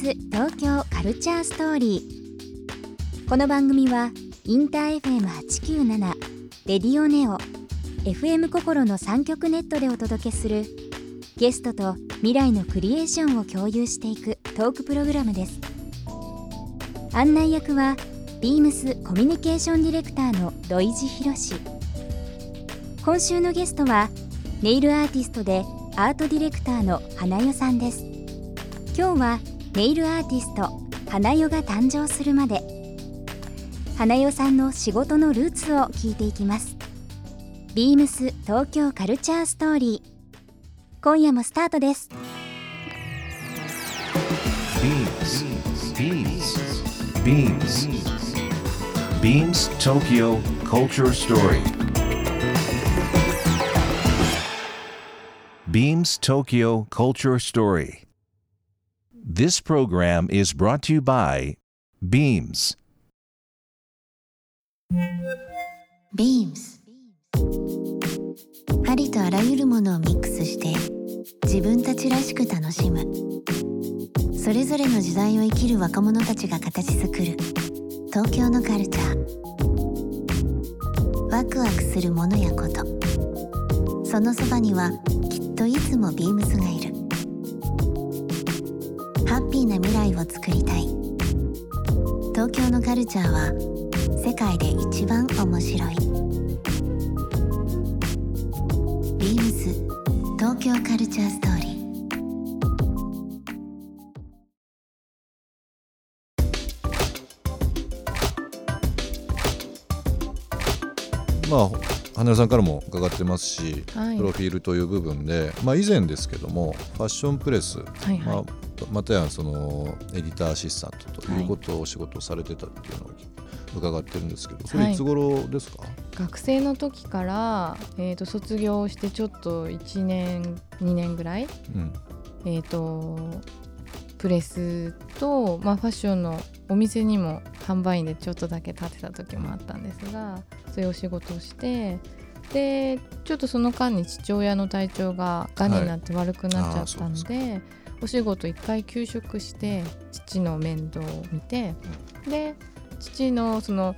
ス東京カルチャーストーリー。この番組はインター FM897 レディオネオ FM 心の3極ネットでお届けするゲストと未来のクリエーションを共有していくトークプログラムです。案内役はビームスコミュニケーションディレクターの土井博今週のゲストはネイルアーティストでアートディレクターの花代さんです。今日はネイルアーティスト花代が誕生するまで花代さんの仕事のルーツを聞いていきますビームス東京カルチャーストーリー今夜もスタートです Beams. Beams Tokyo Culture Story. Beams Tokyo Culture Story. This program is brought to you by Beams. Beams. ありとあらゆるものをミックスして自分たちらしく楽しむ。それぞれの時代を生きる若者たちが形作る東京のカルチャー。ワクワクするものやこと。そのそばにはきっといつもビームスがいる。ハッピーな未来をつくりたい。東京のカルチャーは世界で一番面白い。ビームス東京カルチャーストーリー。まあ花代さんからも伺ってますし、はい。プロフィールという部分で、まあ、以前ですけどもファッションプレス、はいはい。まあ、またやそのエディターアシスタントということをお仕事をされてたっていうのを伺ってるんですけどそれいつ頃ですか、学生の時から、えー、と卒業してちょっと1年2年ぐらい、うん。えー、とプレスと、まあ、ファッションのお店にも販売員でちょっとだけ立ってた時もあったんですがそういうお仕事をしてでちょっとその間に父親の体調ががんになって悪くなっちゃったので,、お仕事一回休職して父の面倒を見て、で父のその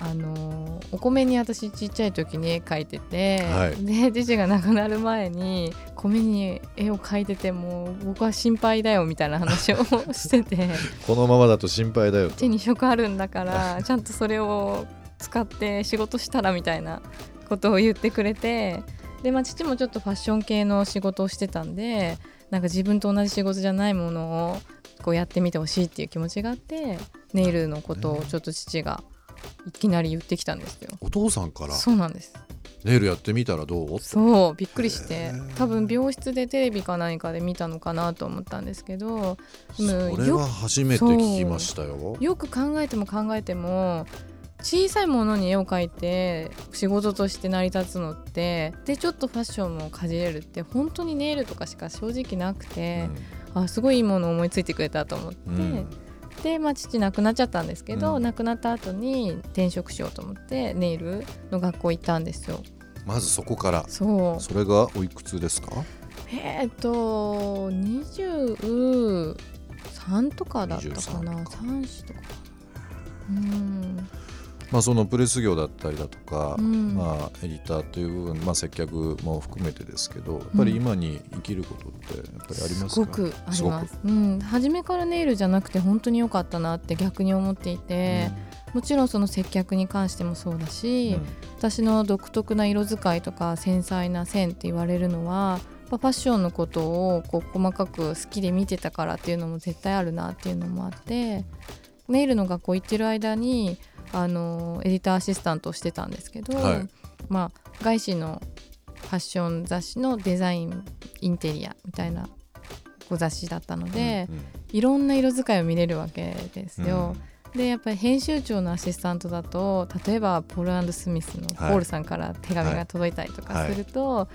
あのお米に私ちっちゃい時に絵描いてて、はい。で父が亡くなる前に米に絵を描いててもう僕は心配だよみたいな話をしてて このままだと心配だよと。手に職あるんだから ちゃんとそれを使って仕事したらみたいなことを言ってくれてで、まあ、父もちょっとファッション系の仕事をしてたんでなんか自分と同じ仕事じゃないものをこうやってみてほしいっていう気持ちがあってネイルのことをちょっと父がいきなり言ってきたんですよ。お父さんから？そうなんです。ネイルやってみたらどう？そうびっくりして。多分病室でテレビか何かで見たのかなと思ったんですけどそれは初めて聞きましたよ。よく考えても考えても小さいものに絵を描いて仕事として成り立つのってでちょっとファッションもかじれるって本当にネイルとかしか正直なくて、あすごいいいものを思いついてくれたと思って、うんうんで、まあ、父亡くなっちゃったんですけど、うん。亡くなった後に転職しようと思ってネイルの学校行ったんですよ。まずそこから。そう。それがおいくつですか？えーっと23とかだったかな。23とか。3子とか。うんまあそのプレス業だったりだとか、うん。まあエディターという部分、まあ、接客も含めてですけどやっぱり今に生きることってやっぱりありますか、すごくあります。うん、初めからネイルじゃなくて本当に良かったなって逆に思っていて、もちろんその接客に関してもそうだし、私の独特な色使いとか繊細な線って言われるのはファッションのことをこう細かく好きで見てたからっていうのも絶対あるなっていうのもあってネイルの学校行ってる間にあのエディターアシスタントをしてたんですけど、はい。まあ外資のファッション雑誌のデザインインテリアみたいな雑誌だったので、うんうん。いろんな色使いを見れるわけですよ。でやっぱり編集長のアシスタントだと例えばポールスミスのポはいールさんから手紙が届いたりとかすると、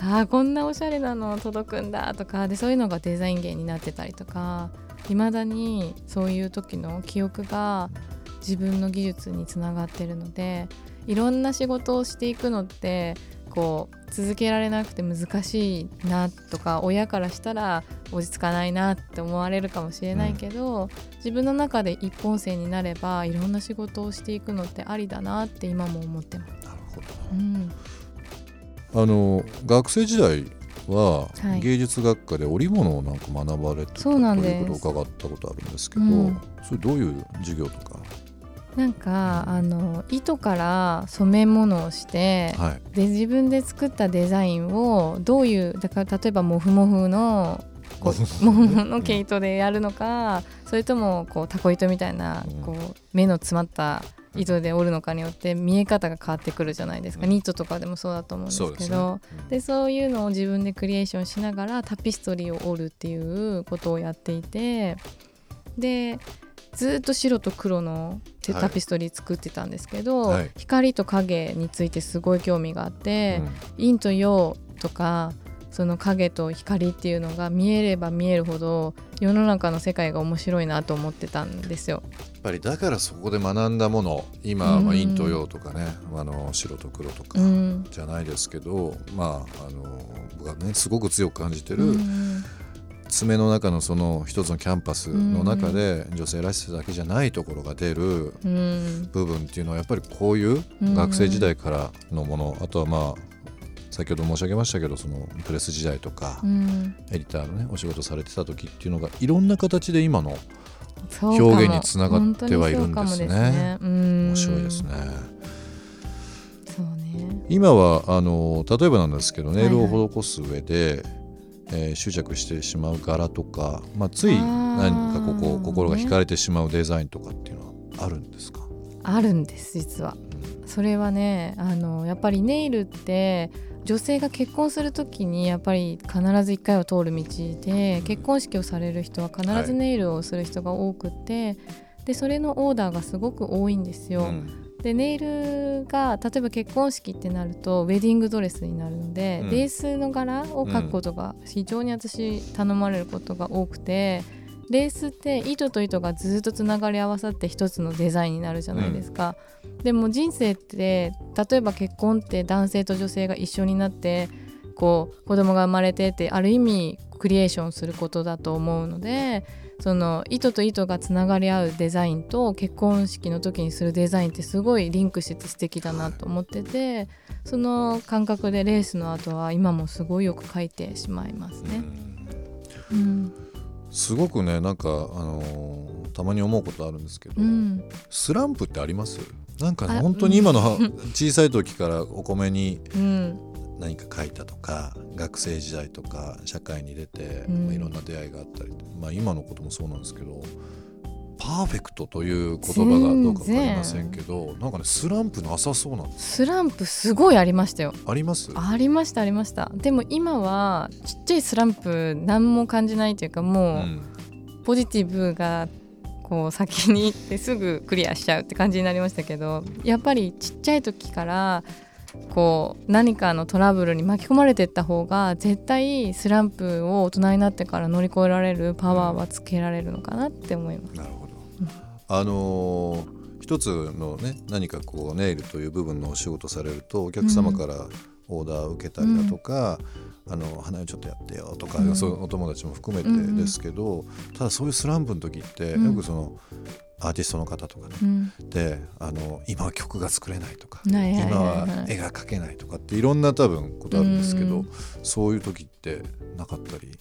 ああこんなおしゃれなの届くんだとかでそういうのがデザイン芸になってたりとかいまだにそういう時の記憶が自分の技術につながってるのでいろんな仕事をしていくのってこう続けられなくて難しいなとか親からしたら落ち着かないなって思われるかもしれないけど、自分の中で一本線になればいろんな仕事をしていくのってありだなって今も思ってます。なるほど。うん、あの学生時代ははい。芸術学科で織物をなんか学ばれてたとそうなんです。いうことを伺ったことあるんですけど、うん。それどういう授業とか、なんかあの糸から染め物をして、はい、で自分で作ったデザインをどういうだから例えばモフモフのこうモフモフの毛糸でやるのかそれともこうタコ糸みたいなうん。こう目の詰まった糸で織るのかによって見え方が変わってくるじゃないですか、うん。ニットとかでもそうだと思うんですそうですね。けど。でそういうのを自分でクリエーションしながらタピストリーを織るっていうことをやっていてでずっと白と黒のタピストリー作ってたんですけど、はい。光と影についてすごい興味があってうん、陰と陽とかその影と光っていうのが見えれば見えるほど世の中の世界が面白いなと思ってたんですよ。やっぱりだからそこで学んだもの今、うん。まあ、陰と陽とかねあの白と黒とかうん。じゃないですけど、まああの僕がねすごく強く感じてうるん爪の中のその一つのキャンパスの中で女性らしさだけじゃないところが出るうん。部分っていうのはやっぱりこういう学生時代からのもの、あとはまあ先ほど申し上げましたけどそのプレス時代とか、うん。エディターのねお仕事されてた時っていうのがいろんな形で今の表現につながってはいるんですね。面白いですね。今はあの例えばなんですけどネイルはいを施す上で、えー執着してしまう柄とか、まあ、つい何かここ心が惹かれてしまうデザインとかっていうのはあるんですか、あるんです実は。それはねあのやっぱりネイルって女性が結婚する時にやっぱり必ず1回は通る道で結婚式をされる人は必ずネイルをする人が多くて、でそれのオーダーがすごく多いんですよ。うんでネイルが例えば結婚式ってなるとウェディングドレスになるので、うん。レースの柄を描くことが非常に私頼まれることが多くてレースって糸と糸がずっとつながり合わさって一つのデザインになるじゃないですか。でも人生って例えば結婚って男性と女性が一緒になってこう子供が生まれてってある意味クリエーションすることだと思うのでその糸と糸がつながり合うデザインと結婚式の時にするデザインってすごいリンクしてて素敵だなと思っててその感覚でレースの後は今もすごいよく描いてしまいますね。うん。すごくねなんか、あのーたまに思うことあるんですけど、うん。スランプってあります？なんかねあ本当に今のは小さい時からお米にうん何か書いたとか学生時代とか社会に出て、うん。まあいろんな出会いがあったり、まあ、今のこともそうなんですけどパーフェクトという言葉がどうか分かりませんけどなんかねスランプなさそうなんですスランプすごいありましたよ。あります？ありましたありました。でも今はちっちゃいスランプ何も感じないというかうもうん。ポジティブがこう先に行ってすぐクリアしちゃうって感じになりましたけどやっぱりちっちゃい時からこう何かのトラブルに巻き込まれていった方が絶対スランプを大人になってから乗り越えられるパワーはつけられるのかなって思います。なるほど、あのー一つのね何かこうネイルという部分のお仕事されるとお客様からオーダーを受けたりだとか、あの花をちょっとやってよとか、うん。そういうお友達も含めてうんうん。ですけど、ただそういうスランプの時って、うん。よくそのアーティストの方とかね、うん。であの今は曲が作れないとか、はいはいはいはい。今は絵が描けないとかっていろんな多分ことあるんですけど、うんそういう時ってなかったり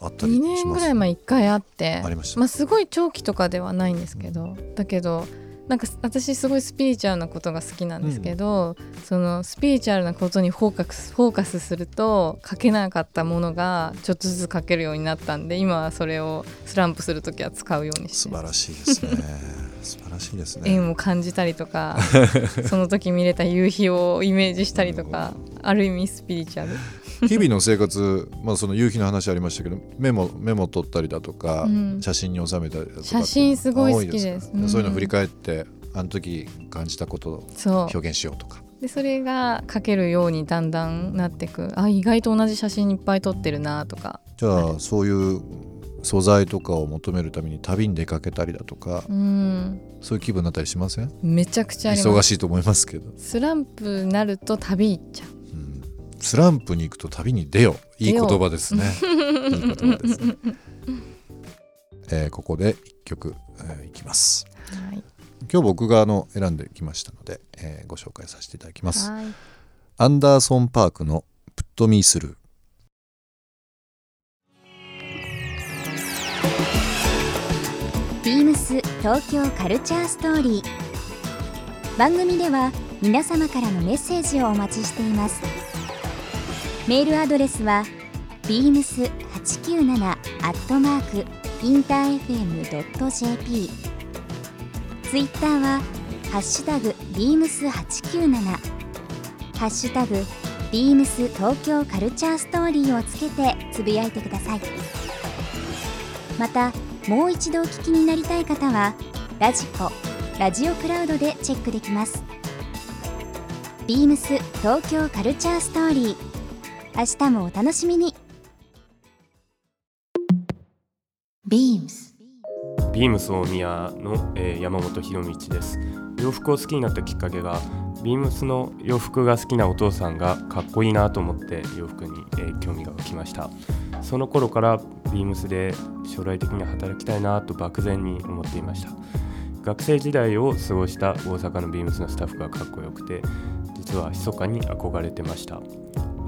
あったりし2ます年ぐらい前1回あってありました。まあ、すごい長期とかではないんですけどだけどなんか私すごいスピリチュアルなことが好きなんですけど、そのスピリチュアルなことにフォーカスフォーカスすると書けなかったものがちょっとずつ書けるようになったんで今はそれをスランプする時は使うようにして素晴らしいですね。素晴らしいですね。縁を感じたりとかその時見れた夕日をイメージしたりとかある意味スピリチュアル。日々の生活、まあ、その夕日の話ありましたけどメモメモ取ったりだとか、うん。写真に収めたりだとか写真すごい好きです。うん。そういうの振り返ってあの時感じたことを表現しようとか。でそれが書けるようにだんだんなってく。あ意外と同じ写真いっぱい撮ってるなとか。じゃあそういう素材とかを求めるために旅に出かけたりだとか、うん。そういう気分になったりしません？めちゃくちゃ忙しいと思いますけど、スランプになると旅行っちゃう。うんスランプに行くと旅に出よいい言葉ですね。いい言葉ですね、えーここで一曲、えーいきます。はい。今日僕があの選んできましたので、えーご紹介させていただきます。はい。アンダーソン・パークの「プット・ミー・スルー」ビームス東京カルチャーストーリー。番組では皆様からのメッセージをお待ちしていますメールアドレスは beams897 アットマークインター FM.jp ツイッターはハッシュタグ beams897 ハッシュタグビームス東京カルチャーストーリーをつけてつぶやいてください。またもう一度お聞きになりたい方はラジコラジオクラウドでチェックできます。ビームス東京カルチャーストーリー。明日もお楽しみに。ビームス。ビームス大宮の、えー山本博道です。洋服を好きになったきっかけがビームスの洋服が好きなお父さんがかっこいいなと思って洋服に、えー興味が湧きました。その頃からビームスで将来的に働きたいなと漠然に思っていました。学生時代を過ごした大阪のビームスのスタッフがかっこよくて実は密かに憧れてました。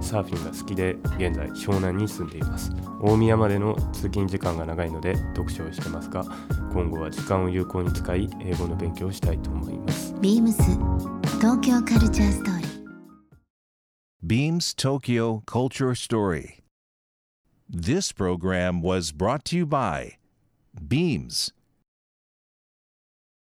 サーフィンが好きで現在湘南に住んでいます大宮までの通勤時間が長いので読書をしてますが今後は時間を有効に使い英語の勉強をしたいと思いますビームス東京カルチャーストーリー Beams Tokyo Culture Story. This program was brought to you by Beams.